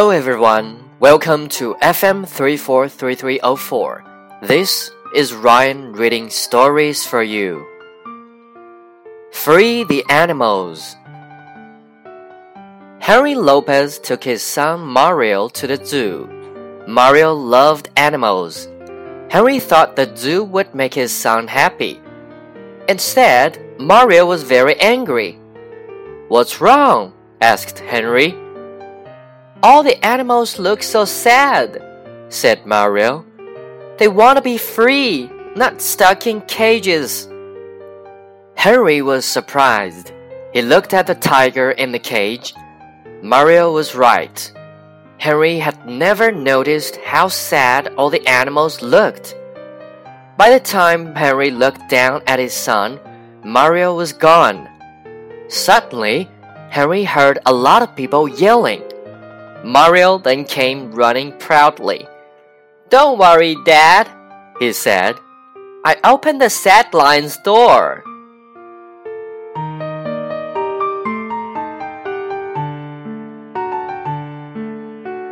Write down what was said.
Hello everyone, welcome to FM 343304. This is Ryan reading stories for you. Free the Animals. Henry Lopez took his son Mario to the zoo. Mario loved animals. Henry thought the zoo would make his son happy. Instead, Mario was very angry. What's wrong? asked Henry. All the animals look so sad, said Mario. They want to be free, not stuck in cages. Henry was surprised. He looked at the tiger in the cage. Mario was right. Henry had never noticed how sad all the animals looked. By the time Henry looked down at his son, Mario was gone. Suddenly, Henry heard a lot of people yelling. Mario then came running proudly. Don't worry, Dad, he said. I opened the lion's door.